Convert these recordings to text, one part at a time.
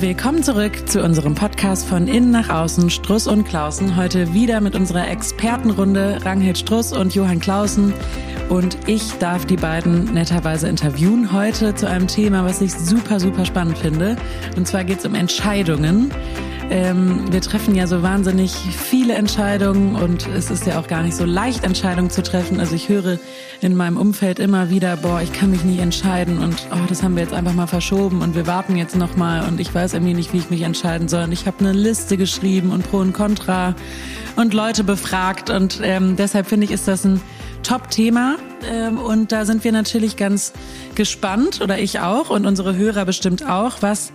Willkommen zurück zu unserem Podcast von Innen nach Außen, Struss und Klausen. Heute wieder mit unserer Expertenrunde Ranghild Struss und Johann Klausen. Und ich darf die beiden netterweise interviewen heute zu einem Thema, was ich super, super spannend finde. Und zwar geht es um Entscheidungen. Ähm, wir treffen ja so wahnsinnig viele Entscheidungen und es ist ja auch gar nicht so leicht, Entscheidungen zu treffen. Also ich höre in meinem Umfeld immer wieder, boah, ich kann mich nicht entscheiden und oh, das haben wir jetzt einfach mal verschoben und wir warten jetzt noch mal und ich weiß irgendwie nicht, wie ich mich entscheiden soll. Und ich habe eine Liste geschrieben und Pro und Contra und Leute befragt und ähm, deshalb finde ich, ist das ein Top-Thema ähm, und da sind wir natürlich ganz gespannt oder ich auch und unsere Hörer bestimmt auch, was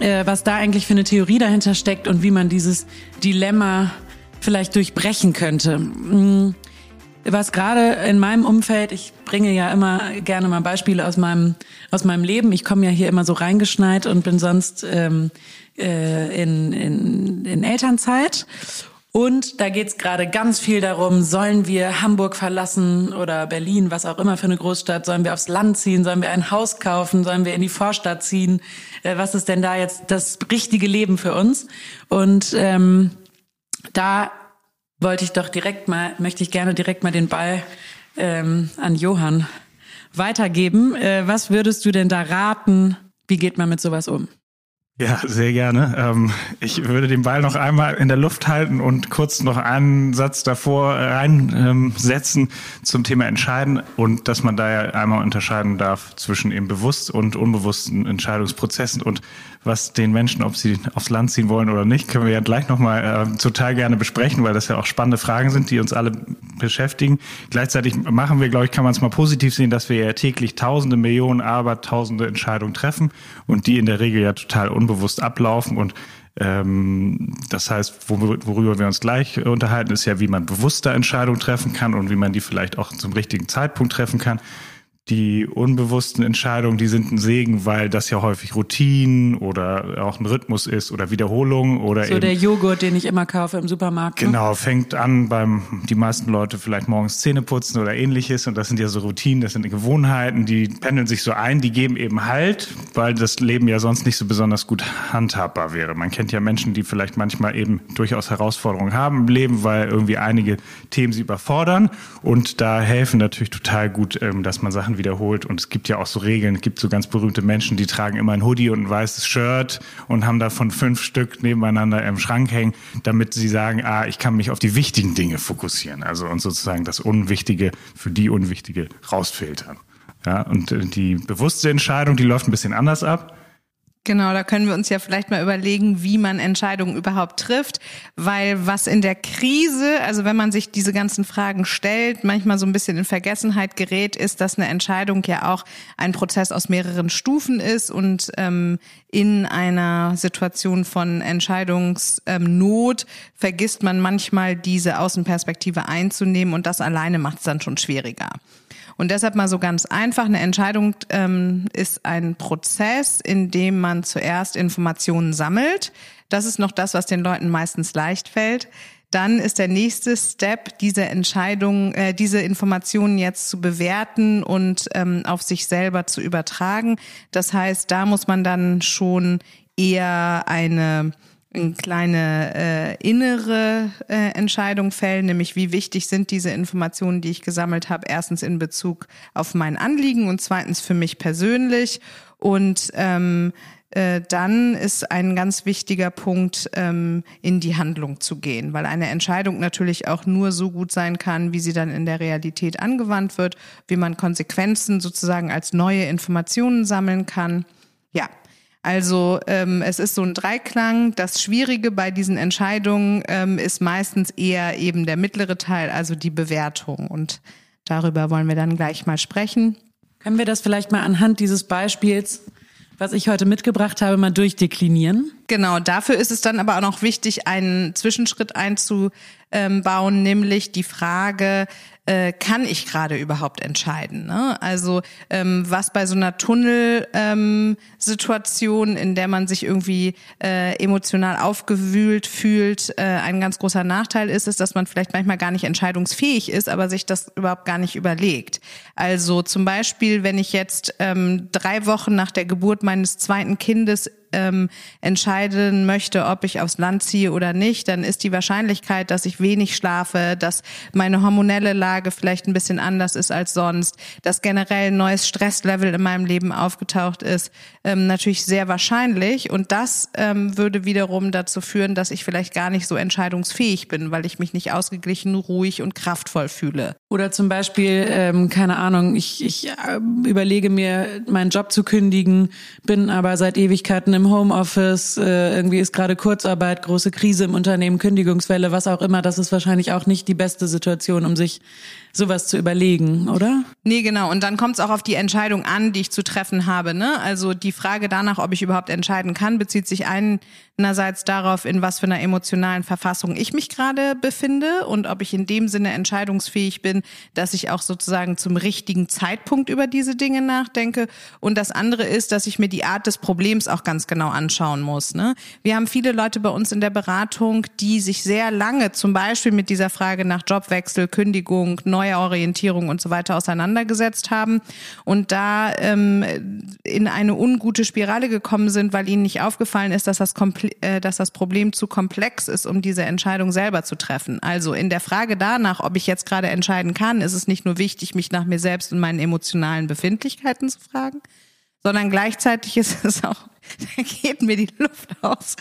äh, was da eigentlich für eine Theorie dahinter steckt und wie man dieses Dilemma vielleicht durchbrechen könnte. Mm, was gerade in meinem Umfeld, ich bringe ja immer gerne mal Beispiele aus meinem aus meinem Leben. Ich komme ja hier immer so reingeschneit und bin sonst ähm, äh, in, in, in Elternzeit und da geht's gerade ganz viel darum, sollen wir Hamburg verlassen oder Berlin, was auch immer für eine Großstadt, sollen wir aufs Land ziehen, sollen wir ein Haus kaufen, sollen wir in die Vorstadt ziehen, äh, was ist denn da jetzt das richtige Leben für uns? Und ähm, da wollte ich doch direkt mal, möchte ich gerne direkt mal den Ball ähm, an Johann weitergeben. Äh, was würdest du denn da raten? Wie geht man mit sowas um? Ja, sehr gerne. Ähm, ich würde den Ball noch einmal in der Luft halten und kurz noch einen Satz davor reinsetzen zum Thema Entscheiden und dass man da ja einmal unterscheiden darf zwischen eben bewusst und unbewussten Entscheidungsprozessen und was den Menschen, ob sie aufs Land ziehen wollen oder nicht, können wir ja gleich nochmal äh, total gerne besprechen, weil das ja auch spannende Fragen sind, die uns alle beschäftigen. Gleichzeitig machen wir, glaube ich, kann man es mal positiv sehen, dass wir ja täglich tausende Millionen, aber tausende Entscheidungen treffen und die in der Regel ja total unbewusst ablaufen und ähm, das heißt, worüber wir uns gleich unterhalten, ist ja, wie man bewusster Entscheidungen treffen kann und wie man die vielleicht auch zum richtigen Zeitpunkt treffen kann die unbewussten Entscheidungen, die sind ein Segen, weil das ja häufig Routinen oder auch ein Rhythmus ist oder Wiederholung oder so eben, der Joghurt, den ich immer kaufe im Supermarkt. Ne? Genau, fängt an beim die meisten Leute vielleicht morgens Zähne putzen oder ähnliches und das sind ja so Routinen, das sind Gewohnheiten, die pendeln sich so ein, die geben eben Halt, weil das Leben ja sonst nicht so besonders gut handhabbar wäre. Man kennt ja Menschen, die vielleicht manchmal eben durchaus Herausforderungen haben im Leben, weil irgendwie einige Themen sie überfordern und da helfen natürlich total gut, ähm, dass man Sachen Sachen wiederholt. Und es gibt ja auch so Regeln. Es gibt so ganz berühmte Menschen, die tragen immer ein Hoodie und ein weißes Shirt und haben davon fünf Stück nebeneinander im Schrank hängen, damit sie sagen, ah, ich kann mich auf die wichtigen Dinge fokussieren. Also und sozusagen das Unwichtige für die Unwichtige rausfiltern. Ja, und äh, die bewusste Entscheidung, die läuft ein bisschen anders ab. Genau, da können wir uns ja vielleicht mal überlegen, wie man Entscheidungen überhaupt trifft, weil was in der Krise, also wenn man sich diese ganzen Fragen stellt, manchmal so ein bisschen in Vergessenheit gerät, ist, dass eine Entscheidung ja auch ein Prozess aus mehreren Stufen ist und ähm, in einer Situation von Entscheidungsnot vergisst man manchmal diese Außenperspektive einzunehmen und das alleine macht es dann schon schwieriger. Und deshalb mal so ganz einfach, eine Entscheidung ähm, ist ein Prozess, in dem man zuerst Informationen sammelt. Das ist noch das, was den Leuten meistens leicht fällt. Dann ist der nächste Step, diese Entscheidung, äh, diese Informationen jetzt zu bewerten und ähm, auf sich selber zu übertragen. Das heißt, da muss man dann schon eher eine eine kleine äh, innere äh, Entscheidung fällen, nämlich wie wichtig sind diese Informationen, die ich gesammelt habe, erstens in Bezug auf mein Anliegen und zweitens für mich persönlich. Und ähm, äh, dann ist ein ganz wichtiger Punkt, ähm, in die Handlung zu gehen, weil eine Entscheidung natürlich auch nur so gut sein kann, wie sie dann in der Realität angewandt wird, wie man Konsequenzen sozusagen als neue Informationen sammeln kann. Ja, also ähm, es ist so ein Dreiklang. Das Schwierige bei diesen Entscheidungen ähm, ist meistens eher eben der mittlere Teil, also die Bewertung. Und darüber wollen wir dann gleich mal sprechen. Können wir das vielleicht mal anhand dieses Beispiels, was ich heute mitgebracht habe, mal durchdeklinieren? Genau, dafür ist es dann aber auch noch wichtig, einen Zwischenschritt einzubauen, nämlich die Frage, äh, kann ich gerade überhaupt entscheiden? Ne? Also ähm, was bei so einer Tunnelsituation, ähm, in der man sich irgendwie äh, emotional aufgewühlt fühlt, äh, ein ganz großer Nachteil ist, ist, dass man vielleicht manchmal gar nicht entscheidungsfähig ist, aber sich das überhaupt gar nicht überlegt. Also zum Beispiel, wenn ich jetzt ähm, drei Wochen nach der Geburt meines zweiten Kindes ähm, entscheiden möchte, ob ich aufs Land ziehe oder nicht, dann ist die Wahrscheinlichkeit, dass ich wenig schlafe, dass meine hormonelle Lage vielleicht ein bisschen anders ist als sonst, dass generell ein neues Stresslevel in meinem Leben aufgetaucht ist, ähm, natürlich sehr wahrscheinlich. Und das ähm, würde wiederum dazu führen, dass ich vielleicht gar nicht so entscheidungsfähig bin, weil ich mich nicht ausgeglichen, ruhig und kraftvoll fühle. Oder zum Beispiel, ähm, keine Ahnung, ich, ich äh, überlege mir, meinen Job zu kündigen, bin aber seit Ewigkeiten im Homeoffice, äh, irgendwie ist gerade Kurzarbeit, große Krise im Unternehmen, Kündigungswelle, was auch immer. Das ist wahrscheinlich auch nicht die beste Situation, um sich sowas zu überlegen, oder? Nee, genau. Und dann kommt es auch auf die Entscheidung an, die ich zu treffen habe. Ne? Also die Frage danach, ob ich überhaupt entscheiden kann, bezieht sich einerseits darauf, in was für einer emotionalen Verfassung ich mich gerade befinde und ob ich in dem Sinne entscheidungsfähig bin, dass ich auch sozusagen zum richtigen Zeitpunkt über diese Dinge nachdenke. Und das andere ist, dass ich mir die Art des Problems auch ganz genau anschauen muss. Ne? Wir haben viele Leute bei uns in der Beratung, die sich sehr lange zum Beispiel mit dieser Frage nach Jobwechsel, Kündigung, neue Orientierung und so weiter auseinandergesetzt haben und da ähm, in eine ungute Spirale gekommen sind, weil ihnen nicht aufgefallen ist, dass das, äh, dass das Problem zu komplex ist, um diese Entscheidung selber zu treffen. Also in der Frage danach, ob ich jetzt gerade entscheiden kann, ist es nicht nur wichtig, mich nach mir selbst und meinen emotionalen Befindlichkeiten zu fragen, sondern gleichzeitig ist es auch da geht mir die Luft aus.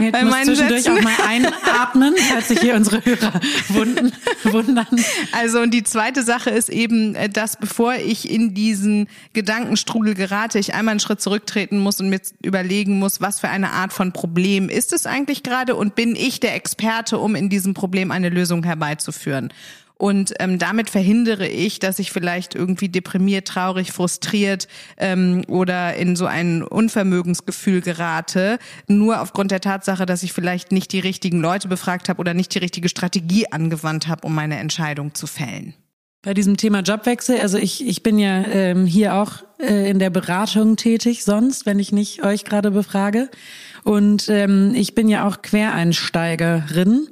Bei, bei meinen zwischendurch Sätzen. auch mal einatmen, falls sich hier unsere Hörer wunden, wundern. Also und die zweite Sache ist eben, äh, dass bevor ich in diesen Gedankenstrudel gerate, ich einmal einen Schritt zurücktreten muss und mir überlegen muss, was für eine Art von Problem ist es eigentlich gerade und bin ich der Experte, um in diesem Problem eine Lösung herbeizuführen. Und ähm, damit verhindere ich, dass ich vielleicht irgendwie deprimiert, traurig, frustriert ähm, oder in so ein Unvermögensgefühl gerate, nur aufgrund der Tatsache, dass ich vielleicht nicht die richtigen Leute befragt habe oder nicht die richtige Strategie angewandt habe, um meine Entscheidung zu fällen. Bei diesem Thema Jobwechsel, also ich, ich bin ja ähm, hier auch äh, in der Beratung tätig, sonst, wenn ich nicht euch gerade befrage. Und ähm, ich bin ja auch Quereinsteigerin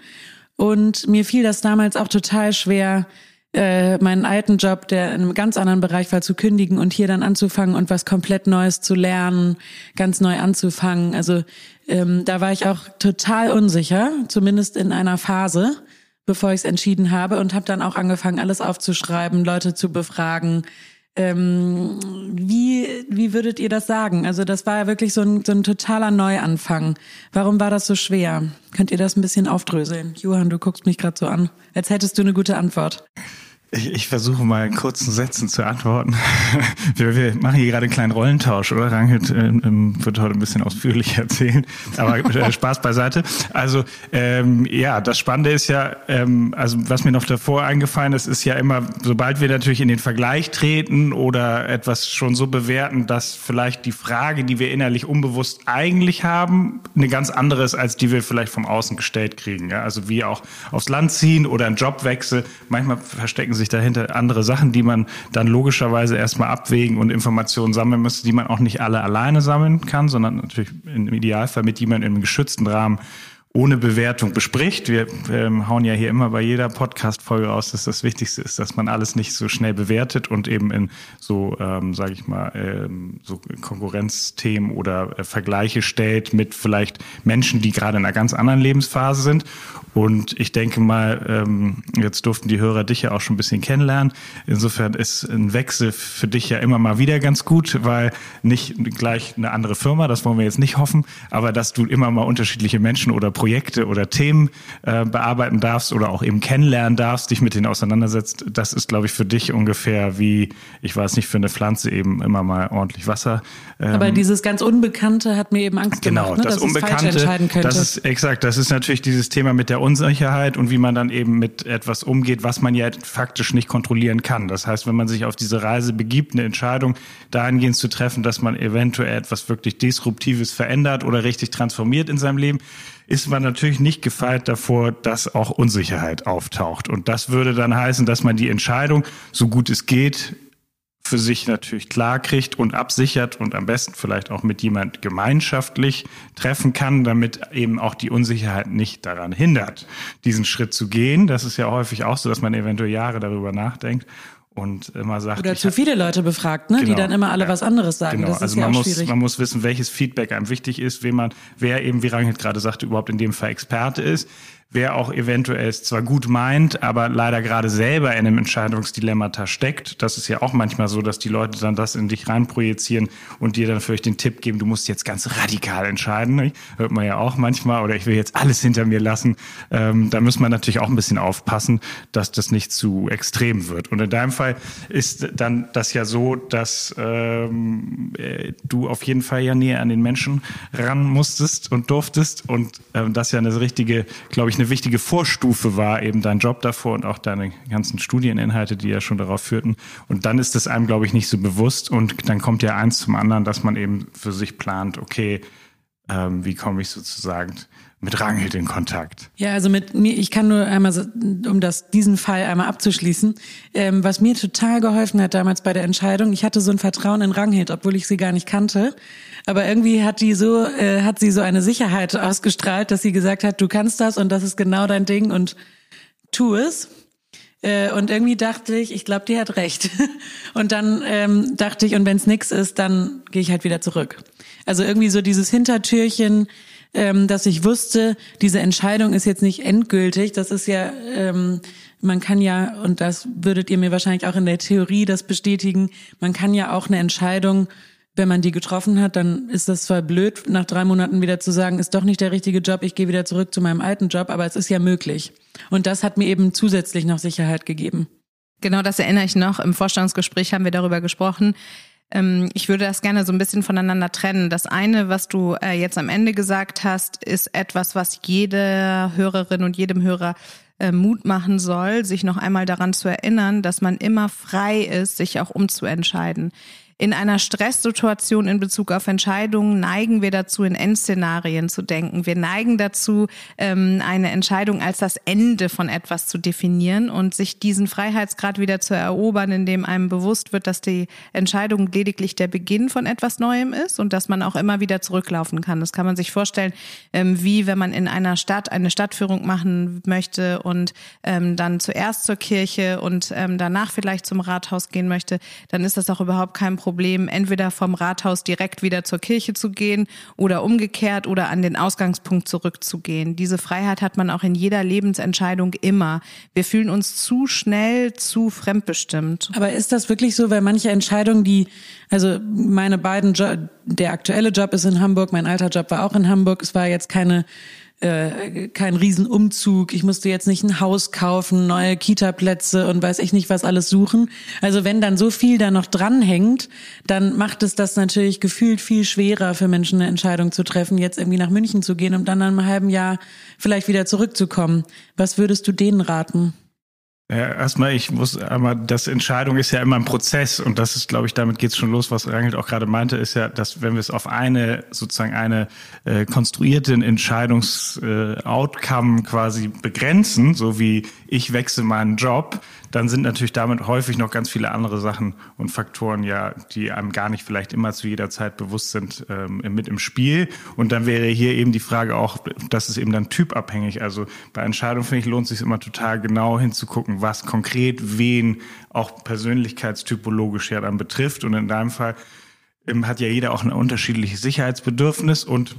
und mir fiel das damals auch total schwer, äh, meinen alten Job, der in einem ganz anderen Bereich war, zu kündigen und hier dann anzufangen und was komplett Neues zu lernen, ganz neu anzufangen. Also ähm, da war ich auch total unsicher, zumindest in einer Phase, bevor ich es entschieden habe und habe dann auch angefangen, alles aufzuschreiben, Leute zu befragen, ähm, wie, wie würdet ihr das sagen? Also das war ja wirklich so ein, so ein totaler Neuanfang. Warum war das so schwer? Könnt ihr das ein bisschen aufdröseln? Johann, du guckst mich gerade so an, als hättest du eine gute Antwort. Ich, ich versuche mal in kurzen Sätzen zu antworten. Wir, wir machen hier gerade einen kleinen Rollentausch, oder? Rangit äh, ähm, wird heute ein bisschen ausführlicher erzählen, aber äh, Spaß beiseite. Also ähm, ja, das Spannende ist ja, ähm, also was mir noch davor eingefallen ist, ist ja immer, sobald wir natürlich in den Vergleich treten oder etwas schon so bewerten, dass vielleicht die Frage, die wir innerlich unbewusst eigentlich haben, eine ganz andere ist, als die wir vielleicht vom Außen gestellt kriegen. Ja? Also wie auch aufs Land ziehen oder einen Jobwechsel. Manchmal verstecken sich sich dahinter andere Sachen, die man dann logischerweise erstmal abwägen und Informationen sammeln müsste, die man auch nicht alle alleine sammeln kann, sondern natürlich im Idealfall mit jemandem im geschützten Rahmen ohne Bewertung bespricht. Wir ähm, hauen ja hier immer bei jeder Podcast-Folge aus, dass das Wichtigste ist, dass man alles nicht so schnell bewertet und eben in so, ähm, sage ich mal, ähm, so Konkurrenzthemen oder äh, Vergleiche stellt mit vielleicht Menschen, die gerade in einer ganz anderen Lebensphase sind. Und ich denke mal, ähm, jetzt durften die Hörer dich ja auch schon ein bisschen kennenlernen. Insofern ist ein Wechsel für dich ja immer mal wieder ganz gut, weil nicht gleich eine andere Firma, das wollen wir jetzt nicht hoffen, aber dass du immer mal unterschiedliche Menschen oder Projekte oder Themen äh, bearbeiten darfst oder auch eben kennenlernen darfst, dich mit denen auseinandersetzt, das ist, glaube ich, für dich ungefähr wie, ich weiß nicht, für eine Pflanze eben immer mal ordentlich Wasser. Ähm, Aber dieses ganz Unbekannte hat mir eben Angst genau, gemacht, ne, das dass Unbekannte, es falsch entscheiden könnte. Das ist exakt, das ist natürlich dieses Thema mit der Unsicherheit und wie man dann eben mit etwas umgeht, was man ja faktisch nicht kontrollieren kann. Das heißt, wenn man sich auf diese Reise begibt, eine Entscheidung dahingehend zu treffen, dass man eventuell etwas wirklich Disruptives verändert oder richtig transformiert in seinem Leben, ist man natürlich nicht gefeit davor, dass auch Unsicherheit auftaucht. Und das würde dann heißen, dass man die Entscheidung, so gut es geht, für sich natürlich klar kriegt und absichert und am besten vielleicht auch mit jemand gemeinschaftlich treffen kann, damit eben auch die Unsicherheit nicht daran hindert, diesen Schritt zu gehen. Das ist ja häufig auch so, dass man eventuell Jahre darüber nachdenkt und immer sagt. Oder zu viele Leute befragt, ne? Genau, die dann immer alle ja, was anderes sagen. Genau. Das ist also ja man muss, schwierig. man muss wissen, welches Feedback einem wichtig ist, wen man, wer eben, wie Rangit gerade sagte, überhaupt in dem Fall Experte ist wer auch eventuell es zwar gut meint, aber leider gerade selber in einem Entscheidungsdilemmata steckt. Das ist ja auch manchmal so, dass die Leute dann das in dich reinprojizieren und dir dann vielleicht den Tipp geben, du musst jetzt ganz radikal entscheiden. Hört man ja auch manchmal, oder ich will jetzt alles hinter mir lassen. Ähm, da muss man natürlich auch ein bisschen aufpassen, dass das nicht zu extrem wird. Und in deinem Fall ist dann das ja so, dass ähm, äh, du auf jeden Fall ja näher an den Menschen ran musstest und durftest und ähm, das ja eine richtige, glaube ich, eine eine wichtige Vorstufe war, eben dein Job davor und auch deine ganzen Studieninhalte, die ja schon darauf führten. Und dann ist es einem, glaube ich, nicht so bewusst und dann kommt ja eins zum anderen, dass man eben für sich plant, okay, ähm, wie komme ich sozusagen mit Ranghild in Kontakt? Ja, also mit mir, ich kann nur einmal, um das, diesen Fall einmal abzuschließen, ähm, was mir total geholfen hat damals bei der Entscheidung, ich hatte so ein Vertrauen in Ranghild, obwohl ich sie gar nicht kannte. Aber irgendwie hat die so, äh, hat sie so eine Sicherheit ausgestrahlt, dass sie gesagt hat, du kannst das und das ist genau dein Ding und tu es. Äh, und irgendwie dachte ich, ich glaube, die hat recht. Und dann ähm, dachte ich, und wenn es nix ist, dann gehe ich halt wieder zurück. Also irgendwie so dieses Hintertürchen, ähm, dass ich wusste, diese Entscheidung ist jetzt nicht endgültig. Das ist ja, ähm, man kann ja, und das würdet ihr mir wahrscheinlich auch in der Theorie das bestätigen, man kann ja auch eine Entscheidung wenn man die getroffen hat, dann ist das zwar blöd, nach drei Monaten wieder zu sagen, ist doch nicht der richtige Job, ich gehe wieder zurück zu meinem alten Job, aber es ist ja möglich. Und das hat mir eben zusätzlich noch Sicherheit gegeben. Genau, das erinnere ich noch. Im Vorstellungsgespräch haben wir darüber gesprochen. Ähm, ich würde das gerne so ein bisschen voneinander trennen. Das eine, was du äh, jetzt am Ende gesagt hast, ist etwas, was jede Hörerin und jedem Hörer äh, Mut machen soll, sich noch einmal daran zu erinnern, dass man immer frei ist, sich auch umzuentscheiden. In einer Stresssituation in Bezug auf Entscheidungen neigen wir dazu, in Endszenarien zu denken. Wir neigen dazu, ähm, eine Entscheidung als das Ende von etwas zu definieren und sich diesen Freiheitsgrad wieder zu erobern, indem einem bewusst wird, dass die Entscheidung lediglich der Beginn von etwas Neuem ist und dass man auch immer wieder zurücklaufen kann. Das kann man sich vorstellen, ähm, wie wenn man in einer Stadt eine Stadtführung machen möchte und ähm, dann zuerst zur Kirche und danach vielleicht zum Rathaus gehen möchte, dann ist das auch überhaupt kein Problem Problem, entweder vom Rathaus direkt wieder zur Kirche zu gehen oder umgekehrt oder an den Ausgangspunkt zurückzugehen. Diese Freiheit hat man auch in jeder Lebensentscheidung immer. Wir fühlen uns zu schnell zu fremdbestimmt. Aber ist das wirklich so, weil manche Entscheidungen, die, also meine beiden, jo der aktuelle Job ist in Hamburg, mein alter Job war auch in Hamburg, es war jetzt keine äh, kein Riesenumzug, ich musste jetzt nicht ein Haus kaufen, neue Kita-Plätze und weiß ich nicht was alles suchen. Also wenn dann so viel da noch dranhängt, dann macht es das natürlich gefühlt viel schwerer für Menschen eine Entscheidung zu treffen, jetzt irgendwie nach München zu gehen, um dann nach einem halben Jahr vielleicht wieder zurückzukommen. Was würdest du denen raten? Ja, erstmal, ich muss einmal, das Entscheidung ist ja immer ein Prozess und das ist, glaube ich, damit geht's schon los, was Rangelt auch gerade meinte, ist ja, dass wenn wir es auf eine sozusagen eine äh, konstruierte Entscheidungs-Outcome äh, quasi begrenzen, so wie ich wechsle meinen Job, dann sind natürlich damit häufig noch ganz viele andere Sachen und Faktoren ja, die einem gar nicht vielleicht immer zu jeder Zeit bewusst sind, ähm, mit im Spiel. Und dann wäre hier eben die Frage auch, das ist eben dann typabhängig. Also bei Entscheidungen, finde ich, lohnt sich immer total genau hinzugucken, was konkret wen auch persönlichkeitstypologisch ja dann betrifft. Und in deinem Fall ähm, hat ja jeder auch ein unterschiedliches Sicherheitsbedürfnis und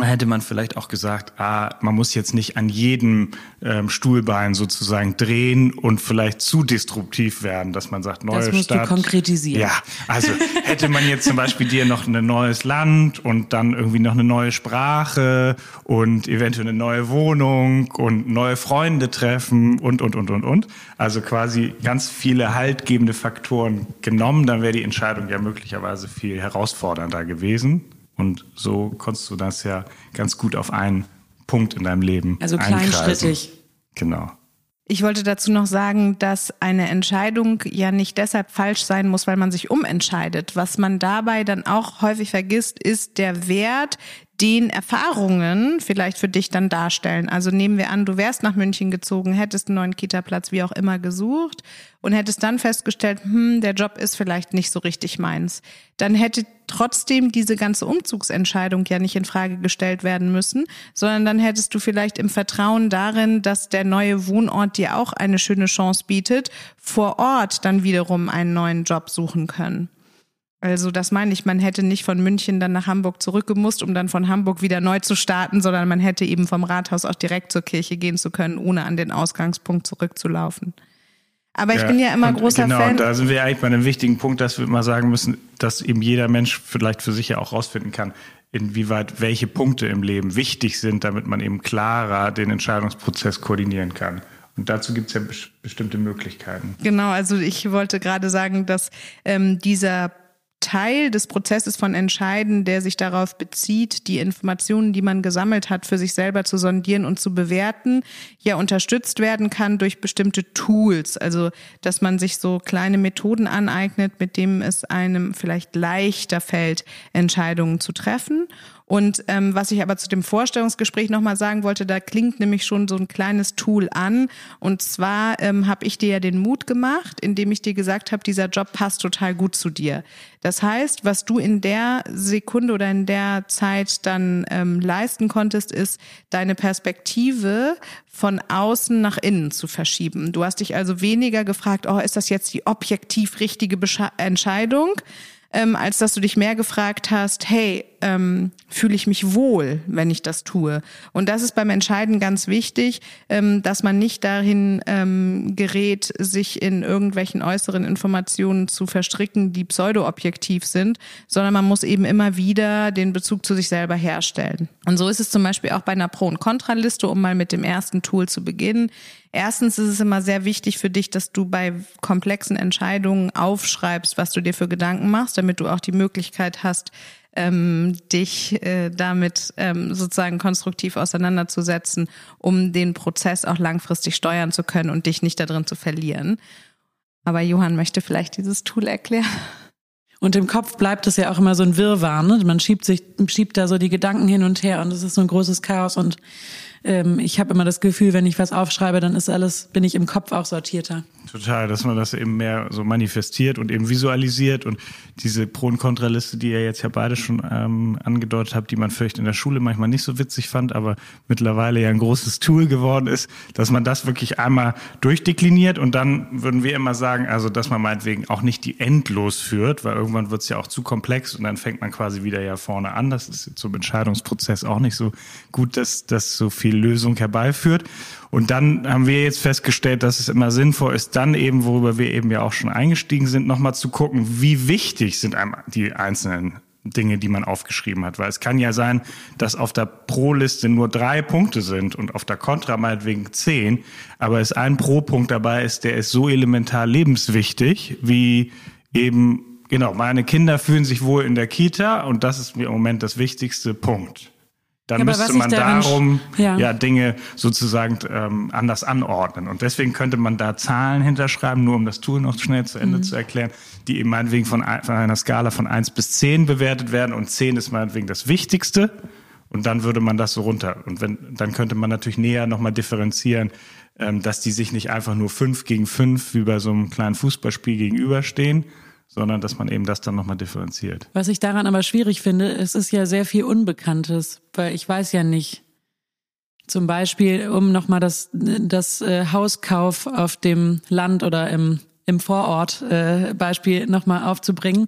hätte man vielleicht auch gesagt, ah, man muss jetzt nicht an jedem ähm, Stuhlbein sozusagen drehen und vielleicht zu disruptiv werden, dass man sagt, neue das musst Stadt. Du konkretisieren. Ja, also hätte man jetzt zum Beispiel dir noch ein neues Land und dann irgendwie noch eine neue Sprache und eventuell eine neue Wohnung und neue Freunde treffen und, und, und, und, und. Also quasi ganz viele haltgebende Faktoren genommen, dann wäre die Entscheidung ja möglicherweise viel herausfordernder gewesen. Und so konntest du das ja ganz gut auf einen Punkt in deinem Leben. Also kleinschrittig. Genau. Ich wollte dazu noch sagen, dass eine Entscheidung ja nicht deshalb falsch sein muss, weil man sich umentscheidet. Was man dabei dann auch häufig vergisst, ist der Wert, den Erfahrungen vielleicht für dich dann darstellen. Also nehmen wir an, du wärst nach München gezogen, hättest einen neuen Kita-Platz wie auch immer gesucht und hättest dann festgestellt, hm, der Job ist vielleicht nicht so richtig meins. Dann hätte trotzdem diese ganze Umzugsentscheidung ja nicht in Frage gestellt werden müssen, sondern dann hättest du vielleicht im Vertrauen darin, dass der neue Wohnort dir auch eine schöne Chance bietet, vor Ort dann wiederum einen neuen Job suchen können. Also das meine ich, man hätte nicht von München dann nach Hamburg zurückgemusst, um dann von Hamburg wieder neu zu starten, sondern man hätte eben vom Rathaus auch direkt zur Kirche gehen zu können, ohne an den Ausgangspunkt zurückzulaufen. Aber ich ja, bin ja immer großer genau, Fan. Genau, da sind wir eigentlich bei einem wichtigen Punkt, dass wir mal sagen müssen, dass eben jeder Mensch vielleicht für sich ja auch rausfinden kann, inwieweit welche Punkte im Leben wichtig sind, damit man eben klarer den Entscheidungsprozess koordinieren kann. Und dazu gibt es ja bestimmte Möglichkeiten. Genau, also ich wollte gerade sagen, dass ähm, dieser Teil des Prozesses von Entscheiden, der sich darauf bezieht, die Informationen, die man gesammelt hat, für sich selber zu sondieren und zu bewerten, ja unterstützt werden kann durch bestimmte Tools. Also, dass man sich so kleine Methoden aneignet, mit denen es einem vielleicht leichter fällt, Entscheidungen zu treffen. Und ähm, was ich aber zu dem Vorstellungsgespräch nochmal sagen wollte, da klingt nämlich schon so ein kleines Tool an. Und zwar ähm, habe ich dir ja den Mut gemacht, indem ich dir gesagt habe, dieser Job passt total gut zu dir. Das heißt, was du in der Sekunde oder in der Zeit dann ähm, leisten konntest, ist deine Perspektive von außen nach innen zu verschieben. Du hast dich also weniger gefragt, oh, ist das jetzt die objektiv richtige Besche Entscheidung? ähm, als dass du dich mehr gefragt hast, hey, ähm, fühle ich mich wohl, wenn ich das tue? Und das ist beim Entscheiden ganz wichtig, ähm, dass man nicht dahin ähm, gerät, sich in irgendwelchen äußeren Informationen zu verstricken, die pseudo-objektiv sind, sondern man muss eben immer wieder den Bezug zu sich selber herstellen. Und so ist es zum Beispiel auch bei einer Pro- und Kontraliste, um mal mit dem ersten Tool zu beginnen. Erstens ist es immer sehr wichtig für dich, dass du bei komplexen Entscheidungen aufschreibst, was du dir für Gedanken machst, damit du auch die Möglichkeit hast, ähm, dich äh, damit ähm, sozusagen konstruktiv auseinanderzusetzen, um den Prozess auch langfristig steuern zu können und dich nicht darin zu verlieren. Aber Johann möchte vielleicht dieses Tool erklären. Und im Kopf bleibt es ja auch immer so ein Wirrwarr, ne? Man schiebt sich, schiebt da so die Gedanken hin und her und es ist so ein großes Chaos und ähm, ich habe immer das Gefühl, wenn ich was aufschreibe, dann ist alles, bin ich im Kopf auch sortierter. Total, dass man das eben mehr so manifestiert und eben visualisiert und diese Pro- und Kontraliste, die ihr jetzt ja beide schon ähm, angedeutet habt, die man vielleicht in der Schule manchmal nicht so witzig fand, aber mittlerweile ja ein großes Tool geworden ist, dass man das wirklich einmal durchdekliniert und dann würden wir immer sagen, also dass man meinetwegen auch nicht die endlos führt, weil irgendwann wird es ja auch zu komplex und dann fängt man quasi wieder ja vorne an. Das ist zum Entscheidungsprozess auch nicht so gut, dass das so viel Lösung herbeiführt. Und dann haben wir jetzt festgestellt, dass es immer sinnvoll ist, dann eben, worüber wir eben ja auch schon eingestiegen sind, nochmal zu gucken, wie wichtig sind einem die einzelnen Dinge, die man aufgeschrieben hat. Weil es kann ja sein, dass auf der Pro-Liste nur drei Punkte sind und auf der Contra meinetwegen zehn, aber es ein Pro-Punkt dabei ist, der ist so elementar lebenswichtig, wie eben, genau, meine Kinder fühlen sich wohl in der Kita und das ist mir im Moment das wichtigste Punkt. Dann ja, müsste man darum ja. ja. Dinge sozusagen ähm, anders anordnen. Und deswegen könnte man da Zahlen hinterschreiben, nur um das Tool noch schnell zu Ende mhm. zu erklären, die eben meinetwegen von, von einer Skala von eins bis zehn bewertet werden. Und zehn ist meinetwegen das Wichtigste. Und dann würde man das so runter. Und wenn, dann könnte man natürlich näher nochmal differenzieren, ähm, dass die sich nicht einfach nur fünf gegen fünf wie bei so einem kleinen Fußballspiel gegenüberstehen, sondern dass man eben das dann nochmal differenziert. Was ich daran aber schwierig finde, es ist ja sehr viel Unbekanntes, weil ich weiß ja nicht. Zum Beispiel, um nochmal das, das äh, Hauskauf auf dem Land oder im, im Vorort äh, Beispiel nochmal aufzubringen.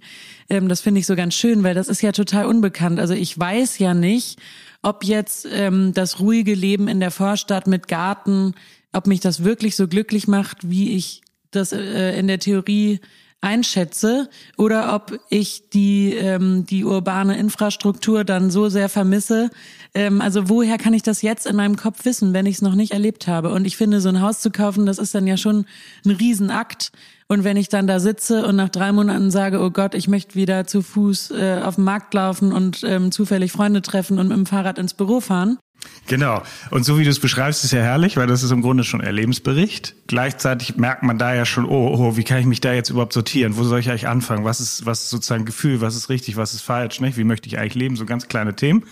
Ähm, das finde ich so ganz schön, weil das ist ja total unbekannt. Also ich weiß ja nicht, ob jetzt ähm, das ruhige Leben in der Vorstadt mit Garten, ob mich das wirklich so glücklich macht, wie ich das äh, in der Theorie einschätze oder ob ich die, ähm, die urbane Infrastruktur dann so sehr vermisse. Ähm, also woher kann ich das jetzt in meinem Kopf wissen, wenn ich es noch nicht erlebt habe? Und ich finde, so ein Haus zu kaufen, das ist dann ja schon ein Riesenakt. Und wenn ich dann da sitze und nach drei Monaten sage, oh Gott, ich möchte wieder zu Fuß äh, auf den Markt laufen und ähm, zufällig Freunde treffen und mit dem Fahrrad ins Büro fahren, Genau. Und so wie du es beschreibst, ist ja herrlich, weil das ist im Grunde schon Erlebensbericht. Gleichzeitig merkt man da ja schon, oh, oh, wie kann ich mich da jetzt überhaupt sortieren? Wo soll ich eigentlich anfangen? Was ist, was ist sozusagen Gefühl? Was ist richtig? Was ist falsch? Nicht? Wie möchte ich eigentlich leben? So ganz kleine Themen.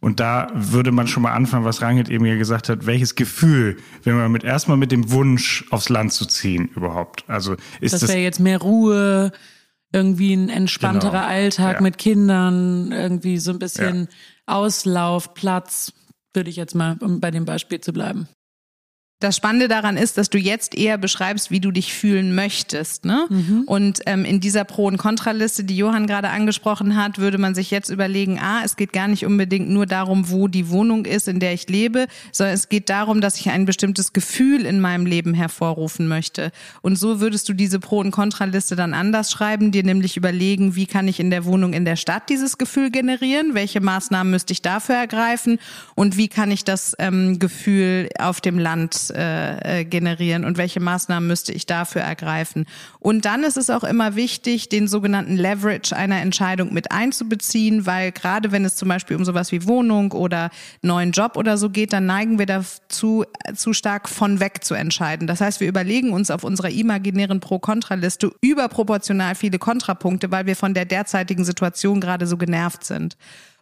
Und da würde man schon mal anfangen, was Rangit eben ja gesagt hat, welches Gefühl, wenn man mit erstmal mit dem Wunsch aufs Land zu ziehen überhaupt. Also ist das das, wäre jetzt mehr Ruhe, irgendwie ein entspannterer Genau, Alltag ja. mit Kindern, irgendwie so ein bisschen Auslauf, Platz, würde ich jetzt mal, um bei dem Beispiel zu bleiben. Das Spannende daran ist, dass du jetzt eher beschreibst, wie du dich fühlen möchtest. Ne? Und ähm, in dieser Pro- und Kontraliste, die Johann gerade angesprochen hat, würde man sich jetzt überlegen, ah, es geht gar nicht unbedingt nur darum, wo die Wohnung ist, in der ich lebe, sondern es geht darum, dass ich ein bestimmtes Gefühl in meinem Leben hervorrufen möchte. Und so würdest du diese Pro- und Kontraliste dann anders schreiben, dir nämlich überlegen, wie kann ich in der Wohnung in der Stadt dieses Gefühl generieren, welche Maßnahmen müsste ich dafür ergreifen und wie kann ich das ähm, Gefühl auf dem Land äh, äh, generieren und welche Maßnahmen müsste ich dafür ergreifen. Und dann ist es auch immer wichtig, den sogenannten Leverage einer Entscheidung mit einzubeziehen, weil gerade wenn es zum Beispiel um sowas wie Wohnung oder neuen Job oder so geht, dann neigen wir dazu, äh, zu stark von weg zu entscheiden. Das heißt, wir überlegen uns auf unserer imaginären Pro-Kontra-Liste überproportional viele Kontrapunkte, weil wir von der derzeitigen Situation gerade so genervt sind.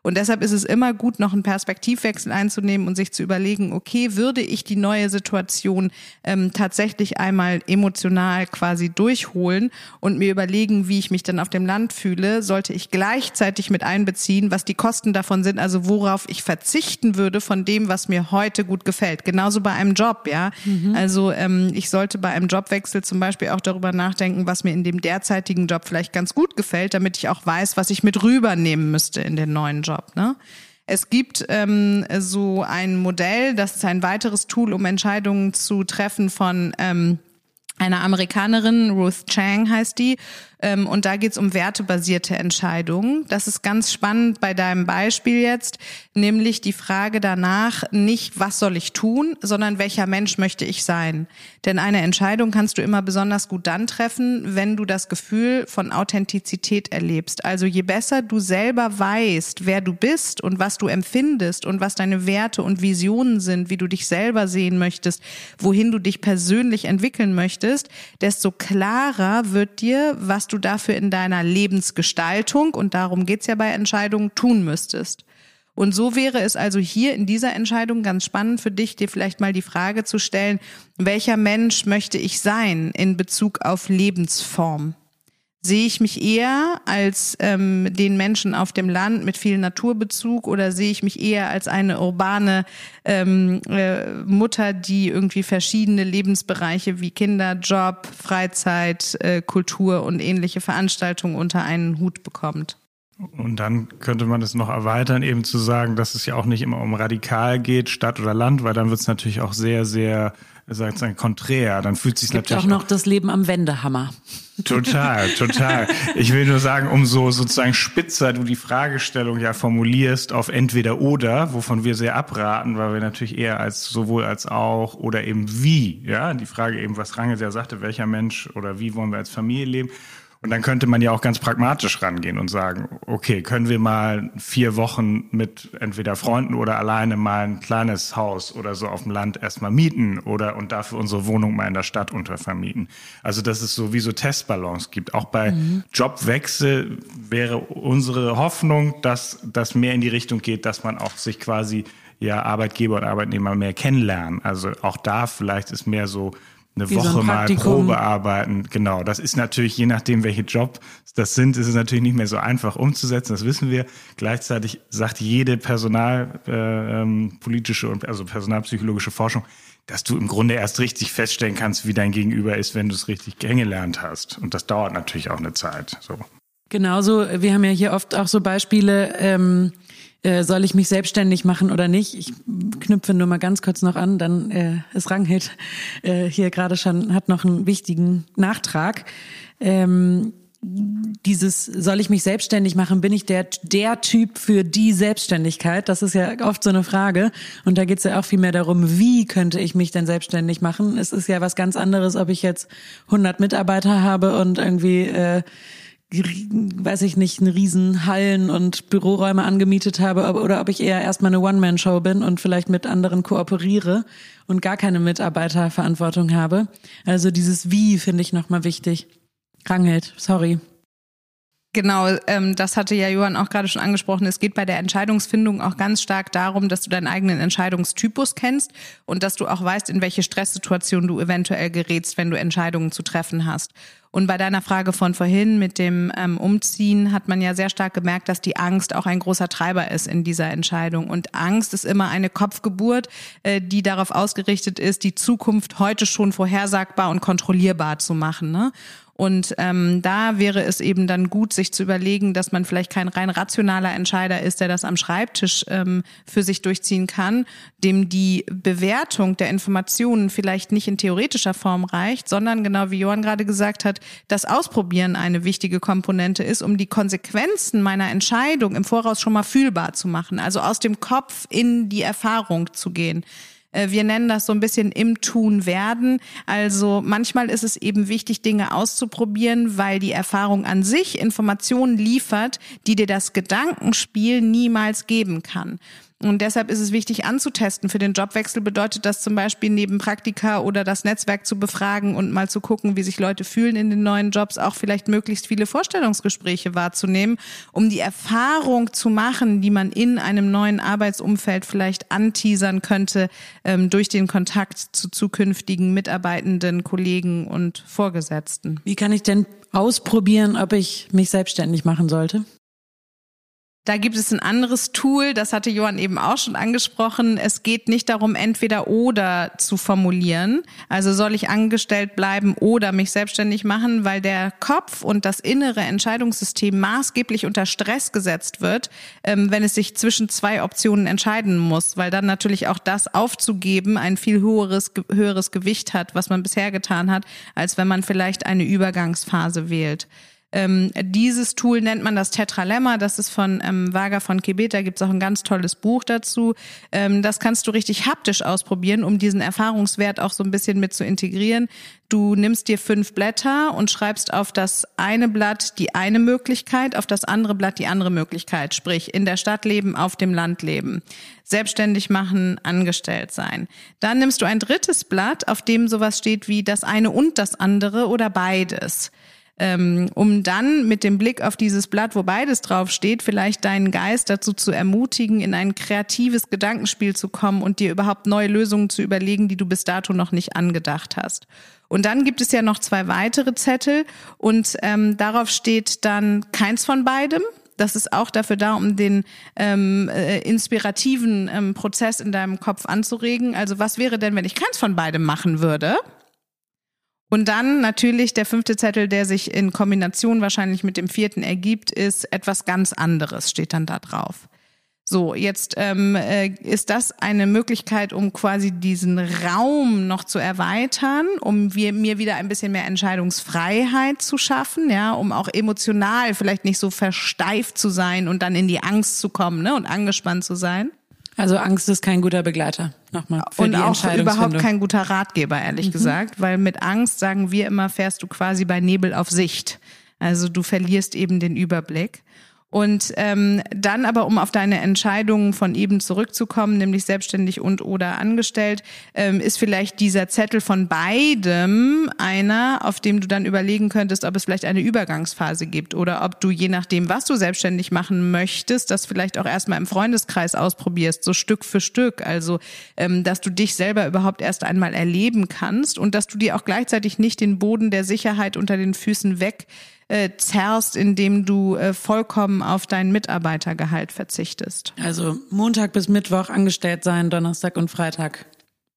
Und deshalb ist es immer gut, noch einen Perspektivwechsel einzunehmen und sich zu überlegen, okay, würde ich die neue Situation ähm, tatsächlich einmal emotional quasi durchholen und mir überlegen, wie ich mich dann auf dem Land fühle, sollte ich gleichzeitig mit einbeziehen, was die Kosten davon sind, also worauf ich verzichten würde von dem, was mir heute gut gefällt. Genauso bei einem Job, ja. Also ähm, ich sollte bei einem Jobwechsel zum Beispiel auch darüber nachdenken, was mir in dem derzeitigen Job vielleicht ganz gut gefällt, damit ich auch weiß, was ich mit rübernehmen müsste in den neuen Job. Ne? Es gibt ähm, so ein Modell, das ist ein weiteres Tool, um Entscheidungen zu treffen von ähm, einer Amerikanerin, Ruth Chang heißt die, ähm, und da geht's um wertebasierte Entscheidungen. Das ist ganz spannend bei deinem Beispiel jetzt, nämlich die Frage danach nicht, was soll ich tun, sondern welcher Mensch möchte ich sein. Denn eine Entscheidung kannst du immer besonders gut dann treffen, wenn du das Gefühl von Authentizität erlebst. Also je besser du selber weißt, wer du bist und was du empfindest und was deine Werte und Visionen sind, wie du dich selber sehen möchtest, wohin du dich persönlich entwickeln möchtest, desto klarer wird dir, was du dafür in deiner Lebensgestaltung, und darum geht's ja bei Entscheidungen, tun müsstest. Und so wäre es also hier in dieser Entscheidung ganz spannend für dich, dir vielleicht mal die Frage zu stellen, welcher Mensch möchte ich sein in Bezug auf Lebensform? Sehe ich mich eher als ähm, den Menschen auf dem Land mit viel Naturbezug oder sehe ich mich eher als eine urbane ähm, äh, Mutter, die irgendwie verschiedene Lebensbereiche wie Kinder, Job, Freizeit, äh, Kultur und ähnliche Veranstaltungen unter einen Hut bekommt? Und dann könnte man es noch erweitern, eben zu sagen, dass es ja auch nicht immer um radikal geht, Stadt oder Land, weil dann wird es natürlich auch sehr, sehr, sagt man, konträr. Dann fühlt sich natürlich auch noch das Leben am Wendehammer. Total, total. Ich will nur sagen, umso sozusagen spitzer du die Fragestellung ja formulierst auf entweder oder, wovon wir sehr abraten, weil wir natürlich eher als sowohl als auch oder eben wie, ja, die Frage eben, was Range ja sagte, welcher Mensch oder wie wollen wir als Familie leben. Und dann könnte man ja auch ganz pragmatisch rangehen und sagen, okay, können wir mal vier Wochen mit entweder Freunden oder alleine mal ein kleines Haus oder so auf dem Land erstmal mieten oder und dafür unsere Wohnung mal in der Stadt untervermieten. Also dass es so wie so Testballons gibt. Auch bei Jobwechsel wäre unsere Hoffnung, dass das mehr in die Richtung geht, dass man auch sich quasi ja Arbeitgeber und Arbeitnehmer mehr kennenlernen. Also auch da vielleicht ist mehr so eine Wie so ein Woche mal Praktikum. Probe arbeiten. Genau, das ist natürlich, je nachdem, welche Jobs das sind, ist es natürlich nicht mehr so einfach umzusetzen, das wissen wir. Gleichzeitig sagt jede personalpolitische äh, ähm, und also personalpsychologische Forschung, dass du im Grunde erst richtig feststellen kannst, wie dein Gegenüber ist, wenn du es richtig kennengelernt hast. Und das dauert natürlich auch eine Zeit. So. Genauso, wir haben ja hier oft auch so Beispiele, ähm, äh, soll ich mich selbstständig machen oder nicht? Ich knüpfe nur mal ganz kurz noch an, dann äh, ist Ranghild äh, hier gerade schon, hat noch einen wichtigen Nachtrag. Ähm, dieses, soll ich mich selbstständig machen? Bin ich der, der Typ für die Selbstständigkeit? Das ist ja oft so eine Frage. Und da geht es ja auch viel mehr darum, wie könnte ich mich denn selbstständig machen? Es ist ja was ganz anderes, ob ich jetzt 100 Mitarbeiter habe und irgendwie, äh, weiß ich nicht, eine riesen Hallen und Büroräume angemietet habe oder ob ich eher erstmal eine One-Man-Show bin und vielleicht mit anderen kooperiere und gar keine Mitarbeiterverantwortung habe. Also dieses Wie finde ich nochmal wichtig. Rangelt, sorry. Genau, ähm, das hatte ja Johann auch gerade schon angesprochen. Es geht bei der Entscheidungsfindung auch ganz stark darum, dass du deinen eigenen Entscheidungstypus kennst und dass du auch weißt, in welche Stresssituation du eventuell gerätst, wenn du Entscheidungen zu treffen hast. Und bei deiner Frage von vorhin mit dem ähm, Umziehen hat man ja sehr stark gemerkt, dass die Angst auch ein großer Treiber ist in dieser Entscheidung. Und Angst ist immer eine Kopfgeburt, äh, die darauf ausgerichtet ist, die Zukunft heute schon vorhersagbar und kontrollierbar zu machen. Ne? Und ähm, da wäre es eben dann gut, sich zu überlegen, dass man vielleicht kein rein rationaler Entscheider ist, der das am Schreibtisch ähm, für sich durchziehen kann, dem die Bewertung der Informationen vielleicht nicht in theoretischer Form reicht, sondern genau wie Johann gerade gesagt hat, das Ausprobieren eine wichtige Komponente ist, um die Konsequenzen meiner Entscheidung im Voraus schon mal fühlbar zu machen, also aus dem Kopf in die Erfahrung zu gehen. Äh, wir nennen das so ein bisschen im Tun werden. Also manchmal ist es eben wichtig, Dinge auszuprobieren, weil die Erfahrung an sich Informationen liefert, die dir das Gedankenspiel niemals geben kann. Und deshalb ist es wichtig anzutesten. Für den Jobwechsel bedeutet das zum Beispiel neben Praktika oder das Netzwerk zu befragen und mal zu gucken, wie sich Leute fühlen in den neuen Jobs, auch vielleicht möglichst viele Vorstellungsgespräche wahrzunehmen, um die Erfahrung zu machen, die man in einem neuen Arbeitsumfeld vielleicht anteasern könnte ähm, durch den Kontakt zu zukünftigen Mitarbeitenden, Kollegen und Vorgesetzten. Wie kann ich denn ausprobieren, ob ich mich selbstständig machen sollte? Da gibt es ein anderes Tool, das hatte Johann eben auch schon angesprochen. Es geht nicht darum, entweder oder zu formulieren. Also soll ich angestellt bleiben oder mich selbstständig machen, weil der Kopf und das innere Entscheidungssystem maßgeblich unter Stress gesetzt wird, ähm, wenn es sich zwischen zwei Optionen entscheiden muss, weil dann natürlich auch das aufzugeben ein viel höheres, höheres Gewicht hat, was man bisher getan hat, als wenn man vielleicht eine Übergangsphase wählt. Ähm, dieses Tool nennt man das Tetralemma. Das ist von ähm, Vaga von Kebet. Da gibt es auch ein ganz tolles Buch dazu. Ähm, das kannst du richtig haptisch ausprobieren, um diesen Erfahrungswert auch so ein bisschen mit zu integrieren. Du nimmst dir fünf Blätter und schreibst auf das eine Blatt die eine Möglichkeit, auf das andere Blatt die andere Möglichkeit. Sprich, in der Stadt leben, auf dem Land leben selbstständig machen, angestellt sein. Dann nimmst du ein drittes Blatt, auf dem sowas steht wie das eine und das andere oder beides ähm, um dann mit dem Blick auf dieses Blatt, wo beides draufsteht, vielleicht deinen Geist dazu zu ermutigen, in ein kreatives Gedankenspiel zu kommen und dir überhaupt neue Lösungen zu überlegen, die du bis dato noch nicht angedacht hast. Und dann gibt es ja noch zwei weitere Zettel und ähm, darauf steht dann keins von beidem. Das ist auch dafür da, um den ähm, äh, inspirativen ähm, Prozess in deinem Kopf anzuregen. Also was wäre denn, wenn ich keins von beidem machen würde? Und dann natürlich der fünfte Zettel, der sich in Kombination wahrscheinlich mit dem vierten ergibt, ist etwas ganz anderes, steht dann da drauf. So, jetzt ähm, äh, ist das eine Möglichkeit, um quasi diesen Raum noch zu erweitern, um wir, mir wieder ein bisschen mehr Entscheidungsfreiheit zu schaffen, ja, um auch emotional vielleicht nicht so versteift zu sein und dann in die Angst zu kommen ne, und angespannt zu sein. Also Angst ist kein guter Begleiter. Nochmal. Für und auch überhaupt kein guter Ratgeber, ehrlich mhm. gesagt, weil mit Angst sagen wir immer, fährst du quasi bei Nebel auf Sicht. Also du verlierst eben den Überblick. Und ähm, dann aber, um auf deine Entscheidungen von eben zurückzukommen, nämlich selbstständig und oder angestellt, ähm, ist vielleicht dieser Zettel von beidem einer, auf dem du dann überlegen könntest, ob es vielleicht eine Übergangsphase gibt oder ob du je nachdem, was du selbstständig machen möchtest, das vielleicht auch erstmal im Freundeskreis ausprobierst, so Stück für Stück. Also, ähm, dass du dich selber überhaupt erst einmal erleben kannst und dass du dir auch gleichzeitig nicht den Boden der Sicherheit unter den Füßen weg äh, zerrst, indem du äh, vollkommen auf dein Mitarbeitergehalt verzichtest. Also Montag bis Mittwoch angestellt sein, Donnerstag und Freitag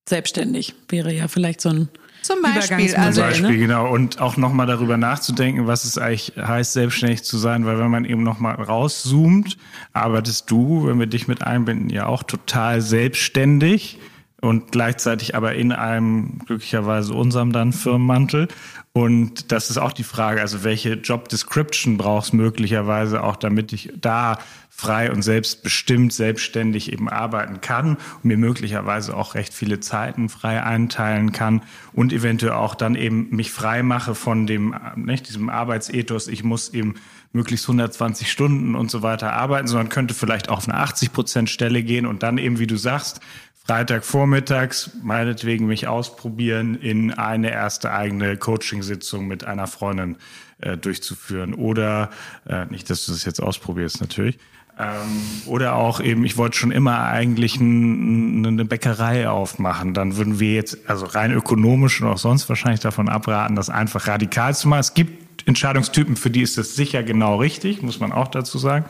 selbstständig wäre ja vielleicht so ein zum Beispiel, also, Zum Beispiel, ne? genau. Und auch nochmal darüber nachzudenken, was es eigentlich heißt, selbstständig zu sein, weil wenn man eben nochmal rauszoomt, arbeitest du, wenn wir dich mit einbinden, ja auch total selbstständig und gleichzeitig aber in einem glücklicherweise unserem dann Firmenmantel. Und das ist auch die Frage, also welche Job Description brauchst möglicherweise auch, damit ich da frei und selbstbestimmt, selbstständig eben arbeiten kann und mir möglicherweise auch recht viele Zeiten frei einteilen kann und eventuell auch dann eben mich frei mache von dem, nicht, diesem Arbeitsethos, ich muss eben möglichst 120 Stunden und so weiter arbeiten, sondern könnte vielleicht auch auf eine 80 Prozent Stelle gehen und dann eben, wie du sagst, Freitagvormittags meinetwegen mich ausprobieren, in eine erste eigene Coachingsitzung mit einer Freundin äh, durchzuführen. Oder, äh, nicht, dass du das jetzt ausprobierst natürlich, ähm, oder auch eben, ich wollte schon immer eigentlich ein, eine Bäckerei aufmachen. Dann würden wir jetzt, also rein ökonomisch und auch sonst wahrscheinlich davon abraten, das einfach radikal zu machen. Es gibt Entscheidungstypen, für die ist das sicher genau richtig, muss man auch dazu sagen.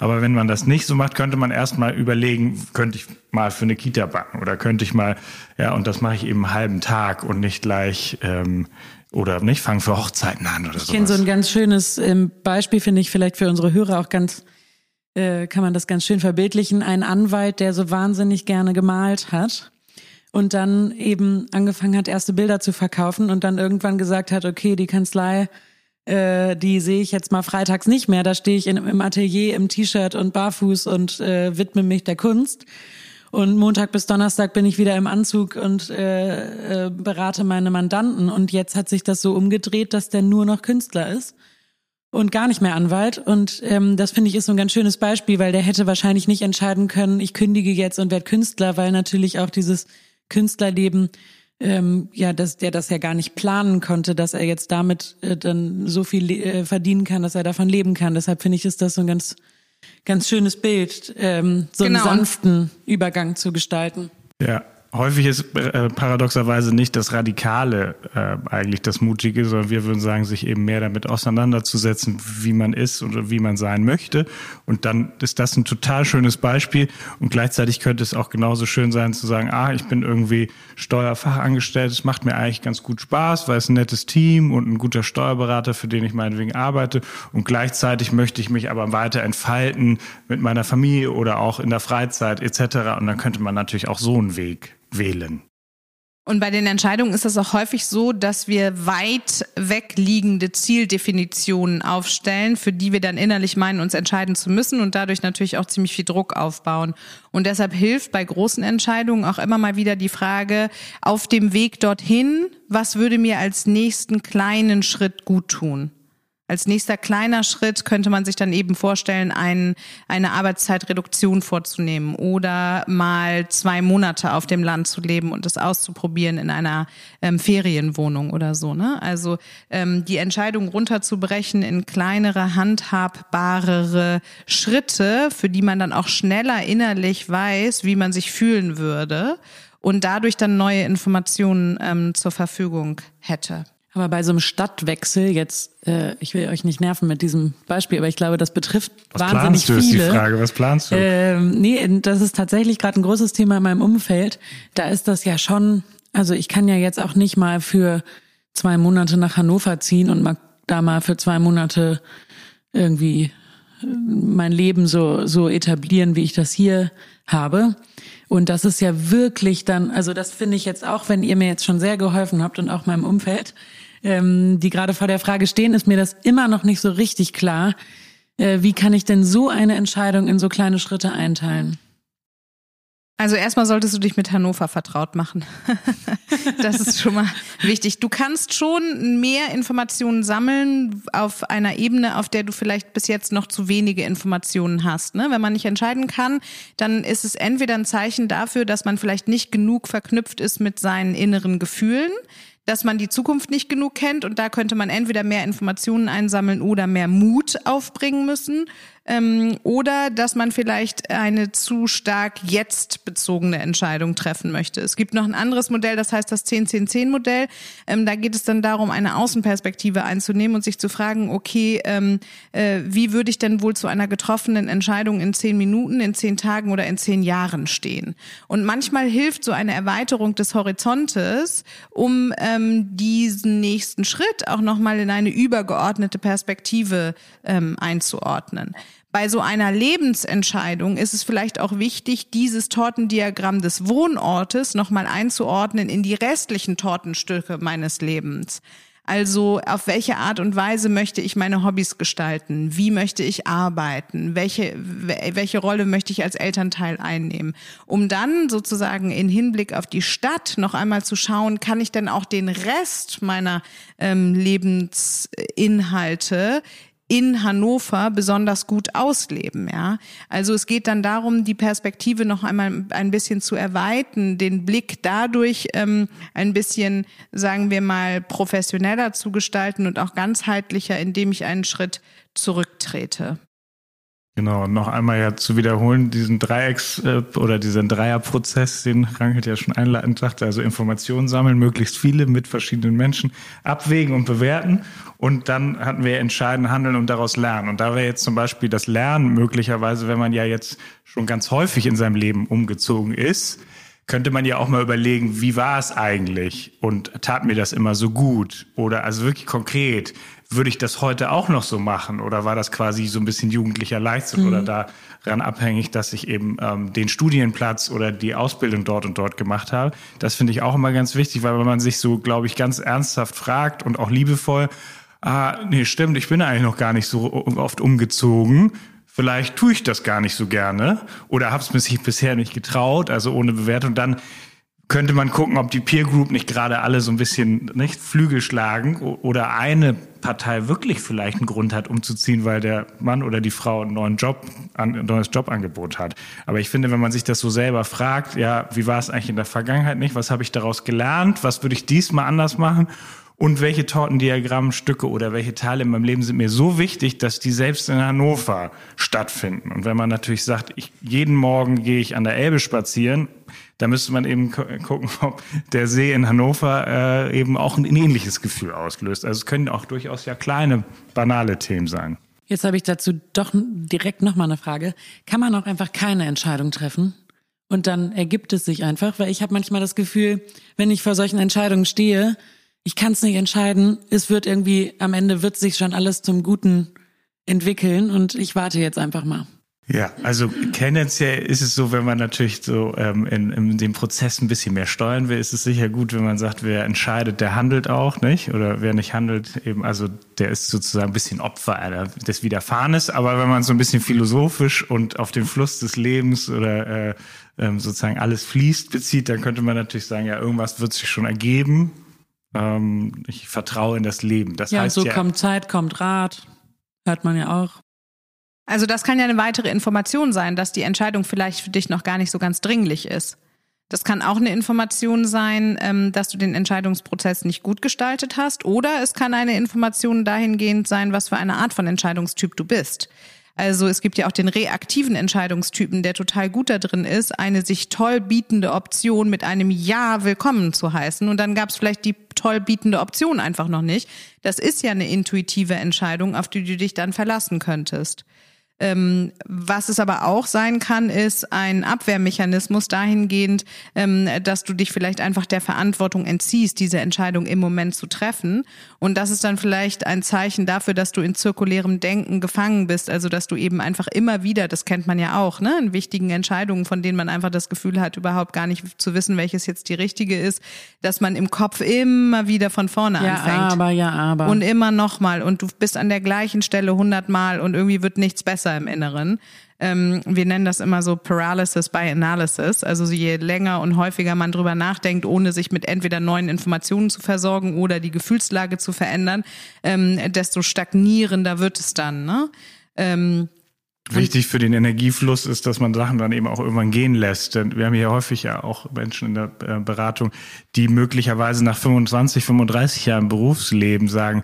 Aber wenn man das nicht so macht, könnte man erstmal überlegen, könnte ich mal für eine Kita backen oder könnte ich mal, ja, und das mache ich eben einen halben Tag und nicht gleich ähm, oder nicht fangen für Hochzeiten an oder so. Ich kenne so ein ganz schönes ähm, Beispiel, finde ich vielleicht für unsere Hörer auch ganz, äh, kann man das ganz schön verbildlichen. Ein Anwalt, der so wahnsinnig gerne gemalt hat und dann eben angefangen hat, erste Bilder zu verkaufen und dann irgendwann gesagt hat, okay, die Kanzlei äh, die sehe ich jetzt mal freitags nicht mehr. Da stehe ich in, im Atelier im T-Shirt und barfuß und äh, widme mich der Kunst. Und Montag bis Donnerstag bin ich wieder im Anzug und äh, äh, berate meine Mandanten. Und jetzt hat sich das so umgedreht, dass der nur noch Künstler ist und gar nicht mehr Anwalt. Und ähm, das finde ich ist so ein ganz schönes Beispiel, weil der hätte wahrscheinlich nicht entscheiden können, ich kündige jetzt und werde Künstler, weil natürlich auch dieses Künstlerleben ähm, ja, dass der das ja gar nicht planen konnte, dass er jetzt damit äh, dann so viel äh, verdienen kann, dass er davon leben kann. Deshalb finde ich, ist das so ein ganz, ganz schönes Bild, ähm, so genau. einen sanften Übergang zu gestalten. Ja, Häufig ist äh, paradoxerweise nicht das Radikale äh, eigentlich das Mutige, sondern wir würden sagen, sich eben mehr damit auseinanderzusetzen, wie man ist oder wie man sein möchte. Und dann ist das ein total schönes Beispiel. Und gleichzeitig könnte es auch genauso schön sein zu sagen, ah, ich bin irgendwie Steuerfachangestellt, es macht mir eigentlich ganz gut Spaß, weil es ein nettes Team und ein guter Steuerberater, für den ich meinetwegen arbeite. Und gleichzeitig möchte ich mich aber weiter entfalten mit meiner Familie oder auch in der Freizeit etc. Und dann könnte man natürlich auch so einen Weg wählen. Und bei den Entscheidungen ist es auch häufig so, dass wir weit wegliegende Zieldefinitionen aufstellen, für die wir dann innerlich meinen, uns entscheiden zu müssen und dadurch natürlich auch ziemlich viel Druck aufbauen. Und deshalb hilft bei großen Entscheidungen auch immer mal wieder die Frage, auf dem Weg dorthin, was würde mir als nächsten kleinen Schritt gut tun? Als nächster kleiner Schritt könnte man sich dann eben vorstellen, ein, eine Arbeitszeitreduktion vorzunehmen oder mal zwei Monate auf dem Land zu leben und das auszuprobieren in einer ähm, Ferienwohnung oder so. Ne? Also ähm, die Entscheidung runterzubrechen in kleinere, handhabbarere Schritte, für die man dann auch schneller innerlich weiß, wie man sich fühlen würde und dadurch dann neue Informationen ähm, zur Verfügung hätte. Aber bei so einem Stadtwechsel jetzt, äh, ich will euch nicht nerven mit diesem Beispiel, aber ich glaube, das betrifft Was wahnsinnig viele. Was planst du, ist die Frage. Was planst du? Ähm, nee, das ist tatsächlich gerade ein großes Thema in meinem Umfeld. Da ist das ja schon, also ich kann ja jetzt auch nicht mal für zwei Monate nach Hannover ziehen und mal da mal für zwei Monate irgendwie äh, mein Leben so, so etablieren, wie ich das hier habe. Und das ist ja wirklich dann, also das finde ich jetzt auch, wenn ihr mir jetzt schon sehr geholfen habt und auch meinem Umfeld, ähm, die gerade vor der Frage stehen, ist mir das immer noch nicht so richtig klar. Äh, wie kann ich denn so eine Entscheidung in so kleine Schritte einteilen? Also erstmal solltest du dich mit Hannover vertraut machen. das ist schon mal wichtig. Du kannst schon mehr Informationen sammeln auf einer Ebene, auf der du vielleicht bis jetzt noch zu wenige Informationen hast. Ne? Wenn man nicht entscheiden kann, dann ist es entweder ein Zeichen dafür, dass man vielleicht nicht genug verknüpft ist mit seinen inneren Gefühlen dass man die Zukunft nicht genug kennt und da könnte man entweder mehr Informationen einsammeln oder mehr Mut aufbringen müssen ähm, oder dass man vielleicht eine zu stark jetzt bezogene Entscheidung treffen möchte. Es gibt noch ein anderes Modell, das heißt das 10-10-10-Modell. Ähm, da geht es dann darum, eine Außenperspektive einzunehmen und sich zu fragen, okay, ähm, äh, wie würde ich denn wohl zu einer getroffenen Entscheidung in zehn Minuten, in zehn Tagen oder in zehn Jahren stehen? Und manchmal hilft so eine Erweiterung des Horizontes, um ähm, diesen nächsten Schritt auch nochmal in eine übergeordnete Perspektive ähm, einzuordnen. Bei so einer Lebensentscheidung ist es vielleicht auch wichtig, dieses Tortendiagramm des Wohnortes nochmal einzuordnen in die restlichen Tortenstücke meines Lebens. Also auf welche Art und Weise möchte ich meine Hobbys gestalten? Wie möchte ich arbeiten? Welche, welche Rolle möchte ich als Elternteil einnehmen? Um dann sozusagen in Hinblick auf die Stadt noch einmal zu schauen, kann ich denn auch den Rest meiner ähm, Lebensinhalte in Hannover besonders gut ausleben, ja. Also es geht dann darum, die Perspektive noch einmal ein bisschen zu erweitern, den Blick dadurch ähm, ein bisschen, sagen wir mal, professioneller zu gestalten und auch ganzheitlicher, indem ich einen Schritt zurücktrete. Genau, noch einmal ja zu wiederholen, diesen Dreiecks- äh, oder diesen Dreierprozess, den Rangelt ja schon einleitend sagte, also Informationen sammeln, möglichst viele mit verschiedenen Menschen, abwägen und bewerten. Und dann hatten wir entscheiden, handeln und daraus lernen. Und da wäre jetzt zum Beispiel das Lernen möglicherweise, wenn man ja jetzt schon ganz häufig in seinem Leben umgezogen ist, könnte man ja auch mal überlegen, wie war es eigentlich und tat mir das immer so gut? Oder also wirklich konkret, würde ich das heute auch noch so machen? Oder war das quasi so ein bisschen jugendlicher Leistung mhm. oder daran abhängig, dass ich eben ähm, den Studienplatz oder die Ausbildung dort und dort gemacht habe? Das finde ich auch immer ganz wichtig, weil wenn man sich so, glaube ich, ganz ernsthaft fragt und auch liebevoll, ah, nee, stimmt, ich bin eigentlich noch gar nicht so oft umgezogen. Vielleicht tue ich das gar nicht so gerne oder habe es mir bisher nicht getraut, also ohne Bewertung. Dann könnte man gucken, ob die Peer Group nicht gerade alle so ein bisschen nicht Flügel schlagen oder eine Partei wirklich vielleicht einen Grund hat, umzuziehen, weil der Mann oder die Frau einen neuen Job, ein neues Jobangebot hat. Aber ich finde, wenn man sich das so selber fragt, ja, wie war es eigentlich in der Vergangenheit nicht? Was habe ich daraus gelernt? Was würde ich diesmal anders machen? Und welche Tortendiagrammstücke oder welche Teile in meinem Leben sind mir so wichtig, dass die selbst in Hannover stattfinden? Und wenn man natürlich sagt, ich, jeden Morgen gehe ich an der Elbe spazieren, da müsste man eben gucken, ob der See in Hannover äh, eben auch ein ähnliches Gefühl auslöst. Also es können auch durchaus ja kleine, banale Themen sein. Jetzt habe ich dazu doch direkt nochmal eine Frage. Kann man auch einfach keine Entscheidung treffen? Und dann ergibt es sich einfach, weil ich habe manchmal das Gefühl, wenn ich vor solchen Entscheidungen stehe, ich kann es nicht entscheiden, es wird irgendwie, am Ende wird sich schon alles zum Guten entwickeln und ich warte jetzt einfach mal. Ja, also tendenziell ist es so, wenn man natürlich so ähm, in, in dem Prozess ein bisschen mehr steuern will, ist es sicher gut, wenn man sagt, wer entscheidet, der handelt auch, nicht? Oder wer nicht handelt, eben, also der ist sozusagen ein bisschen Opfer des Widerfahrenes. Aber wenn man so ein bisschen philosophisch und auf den Fluss des Lebens oder äh, ähm, sozusagen alles fließt bezieht, dann könnte man natürlich sagen, ja, irgendwas wird sich schon ergeben. Ähm, ich vertraue in das Leben. Das ja, heißt so ja, kommt Zeit, kommt Rat. Hört man ja auch. Also das kann ja eine weitere Information sein, dass die Entscheidung vielleicht für dich noch gar nicht so ganz dringlich ist. Das kann auch eine Information sein, ähm, dass du den Entscheidungsprozess nicht gut gestaltet hast. Oder es kann eine Information dahingehend sein, was für eine Art von Entscheidungstyp du bist. Also es gibt ja auch den reaktiven Entscheidungstypen, der total gut da drin ist, eine sich toll bietende Option mit einem Ja willkommen zu heißen. Und dann gab es vielleicht die toll bietende Option einfach noch nicht. Das ist ja eine intuitive Entscheidung, auf die du dich dann verlassen könntest. Ähm, was es aber auch sein kann, ist ein Abwehrmechanismus dahingehend, ähm, dass du dich vielleicht einfach der Verantwortung entziehst, diese Entscheidung im Moment zu treffen. Und das ist dann vielleicht ein Zeichen dafür, dass du in zirkulärem Denken gefangen bist. Also dass du eben einfach immer wieder, das kennt man ja auch, ne, in wichtigen Entscheidungen, von denen man einfach das Gefühl hat, überhaupt gar nicht zu wissen, welches jetzt die richtige ist, dass man im Kopf immer wieder von vorne ja, anfängt. Aber, ja, aber. Und immer nochmal. Und du bist an der gleichen Stelle hundertmal und irgendwie wird nichts besser Muster im Inneren. Ähm, wir nennen das immer so Paralysis by Analysis. Also je länger und häufiger man drüber nachdenkt, ohne sich mit entweder neuen Informationen zu versorgen oder die Gefühlslage zu verändern, ähm, desto stagnierender wird es dann. Ne? Ähm, Wichtig für den Energiefluss ist, dass man Sachen dann eben auch irgendwann gehen lässt. Denn wir haben hier häufig ja auch Menschen in der äh, Beratung, die möglicherweise nach 25, 35 Jahren Berufsleben sagen,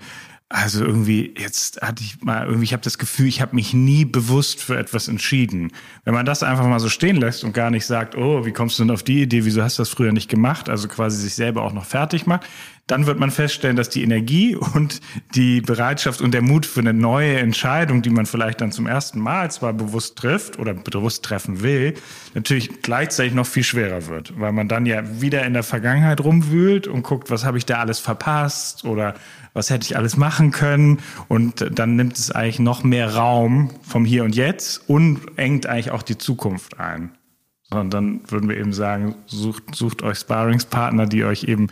also irgendwie, jetzt hatte ich mal irgendwie, ich habe das Gefühl, ich habe mich nie bewusst für etwas entschieden. Wenn man das einfach mal so stehen lässt und gar nicht sagt, oh, wie kommst du denn auf die Idee, wieso hast du das früher nicht gemacht, also quasi sich selber auch noch fertig macht, dann wird man feststellen, dass die Energie und die Bereitschaft und der Mut für eine neue Entscheidung, die man vielleicht dann zum ersten Mal zwar bewusst trifft oder bewusst treffen will, natürlich gleichzeitig noch viel schwerer wird, weil man dann ja wieder in der Vergangenheit rumwühlt und guckt, was habe ich da alles verpasst oder was hätte ich alles machen können und dann nimmt es eigentlich noch mehr Raum vom Hier und Jetzt und engt eigentlich auch die Zukunft ein. Und dann würden wir eben sagen, sucht, sucht euch Sparringspartner, die euch eben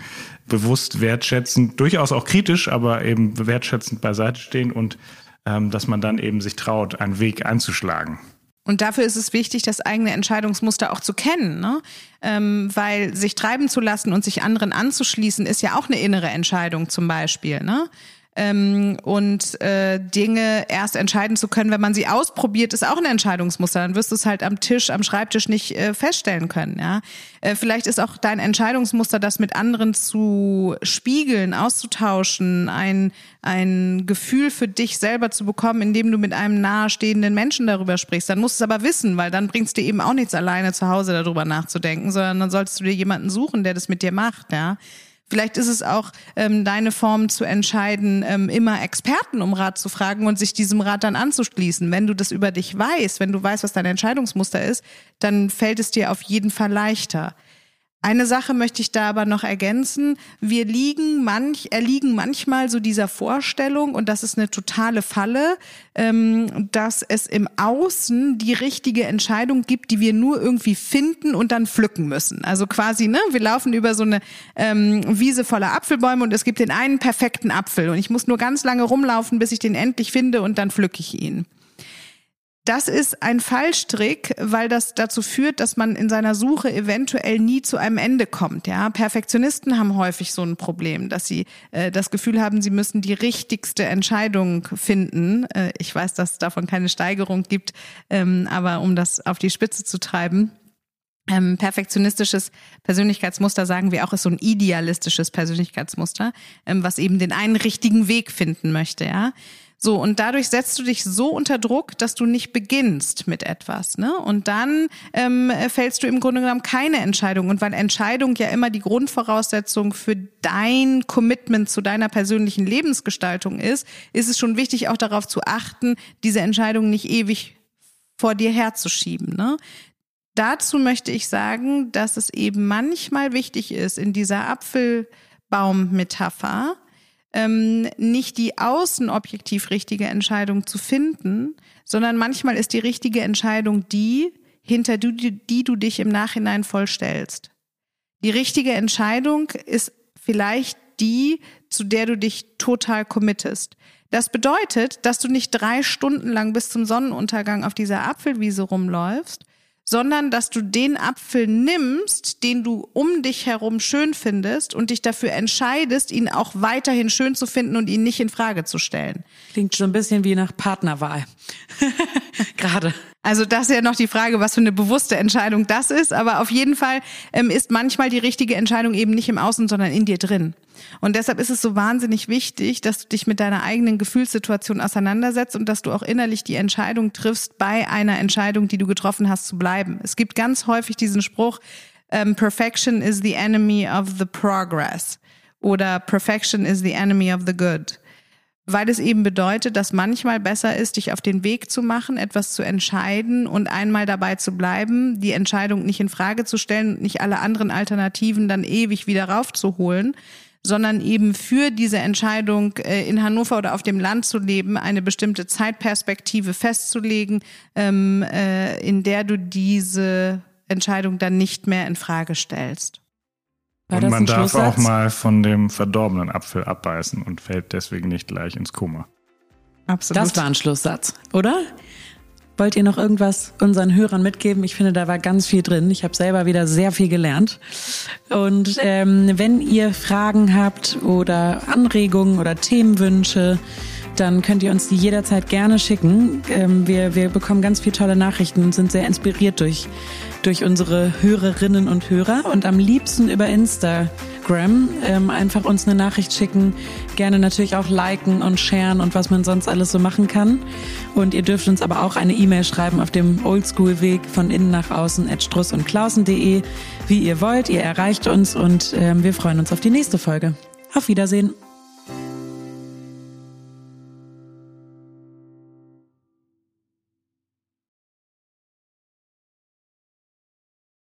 bewusst wertschätzend, durchaus auch kritisch, aber eben wertschätzend beiseite stehen und ähm, dass man dann eben sich traut, einen Weg einzuschlagen. Und dafür ist es wichtig, das eigene Entscheidungsmuster auch zu kennen, ne? Ähm, weil sich treiben zu lassen und sich anderen anzuschließen, ist ja auch eine innere Entscheidung zum Beispiel. Ne? Ähm, und äh, Dinge erst entscheiden zu können, wenn man sie ausprobiert, ist auch ein Entscheidungsmuster. Dann wirst du es halt am Tisch, am Schreibtisch nicht äh, feststellen können. Ja, äh, vielleicht ist auch dein Entscheidungsmuster, das mit anderen zu spiegeln, auszutauschen, ein ein Gefühl für dich selber zu bekommen, indem du mit einem nahestehenden Menschen darüber sprichst. Dann musst du es aber wissen, weil dann bringst du dir eben auch nichts alleine zu Hause darüber nachzudenken, sondern dann solltest du dir jemanden suchen, der das mit dir macht. Ja. Vielleicht ist es auch ähm, deine Form zu entscheiden, ähm, immer Experten um Rat zu fragen und sich diesem Rat dann anzuschließen. Wenn du das über dich weißt, wenn du weißt, was dein Entscheidungsmuster ist, dann fällt es dir auf jeden Fall leichter. Eine Sache möchte ich da aber noch ergänzen. Wir liegen manch, erliegen manchmal so dieser Vorstellung, und das ist eine totale Falle, ähm, dass es im Außen die richtige Entscheidung gibt, die wir nur irgendwie finden und dann pflücken müssen. Also quasi, ne, wir laufen über so eine ähm, Wiese voller Apfelbäume und es gibt den einen perfekten Apfel und ich muss nur ganz lange rumlaufen, bis ich den endlich finde und dann pflücke ich ihn. Das ist ein Fallstrick, weil das dazu führt, dass man in seiner Suche eventuell nie zu einem Ende kommt. Ja, Perfektionisten haben häufig so ein Problem, dass sie äh, das Gefühl haben, sie müssen die richtigste Entscheidung finden. Äh, ich weiß, dass es davon keine Steigerung gibt, ähm, aber um das auf die Spitze zu treiben. Ähm, perfektionistisches Persönlichkeitsmuster sagen wir auch ist so ein idealistisches Persönlichkeitsmuster, ähm, was eben den einen richtigen Weg finden möchte, ja. So, und dadurch setzt du dich so unter Druck, dass du nicht beginnst mit etwas. Ne? Und dann ähm, fällst du im Grunde genommen keine Entscheidung. Und weil Entscheidung ja immer die Grundvoraussetzung für dein Commitment zu deiner persönlichen Lebensgestaltung ist, ist es schon wichtig, auch darauf zu achten, diese Entscheidung nicht ewig vor dir herzuschieben. Ne? Dazu möchte ich sagen, dass es eben manchmal wichtig ist, in dieser Apfelbaum-Metapher, ähm, nicht die außen objektiv richtige Entscheidung zu finden, sondern manchmal ist die richtige Entscheidung die, hinter die, die du dich im Nachhinein vollstellst. Die richtige Entscheidung ist vielleicht die, zu der du dich total committest. Das bedeutet, dass du nicht drei Stunden lang bis zum Sonnenuntergang auf dieser Apfelwiese rumläufst, sondern dass du den Apfel nimmst, den du um dich herum schön findest und dich dafür entscheidest, ihn auch weiterhin schön zu finden und ihn nicht in Frage zu stellen. Klingt schon ein bisschen wie nach Partnerwahl. Gerade. Also das ist ja noch die Frage, was für eine bewusste Entscheidung das ist. Aber auf jeden Fall ähm, ist manchmal die richtige Entscheidung eben nicht im Außen, sondern in dir drin. Und deshalb ist es so wahnsinnig wichtig, dass du dich mit deiner eigenen Gefühlssituation auseinandersetzt und dass du auch innerlich die Entscheidung triffst, bei einer Entscheidung, die du getroffen hast, zu bleiben. Es gibt ganz häufig diesen Spruch, ähm, Perfection is the enemy of the progress oder Perfection is the enemy of the good weil es eben bedeutet, dass manchmal besser ist, dich auf den Weg zu machen, etwas zu entscheiden und einmal dabei zu bleiben, die Entscheidung nicht in Frage zu stellen, nicht alle anderen Alternativen dann ewig wieder raufzuholen, sondern eben für diese Entscheidung äh, in Hannover oder auf dem Land zu leben, eine bestimmte Zeitperspektive festzulegen, ähm, äh, in der du diese Entscheidung dann nicht mehr in Frage stellst. War und man darf auch mal von dem verdorbenen Apfel abbeißen und fällt deswegen nicht gleich ins Koma. Absolut. Das war ein Schlusssatz, oder? Wollt ihr noch irgendwas unseren Hörern mitgeben? Ich finde, da war ganz viel drin. Ich habe selber wieder sehr viel gelernt. Und ähm, wenn ihr Fragen habt oder Anregungen oder Themenwünsche, dann könnt ihr uns die jederzeit gerne schicken. Ähm, wir, wir bekommen ganz viele tolle Nachrichten und sind sehr inspiriert durch, durch unsere Hörerinnen und Hörer und am liebsten über Instagram ähm, einfach uns eine Nachricht schicken. Gerne natürlich auch liken und sharen und was man sonst alles so machen kann. Und ihr dürft uns aber auch eine E-Mail schreiben auf dem Oldschool-Weg von innen nach außen at struss und klausen.de, wie ihr wollt. Ihr erreicht uns und ähm, wir freuen uns auf die nächste Folge. Auf Wiedersehen.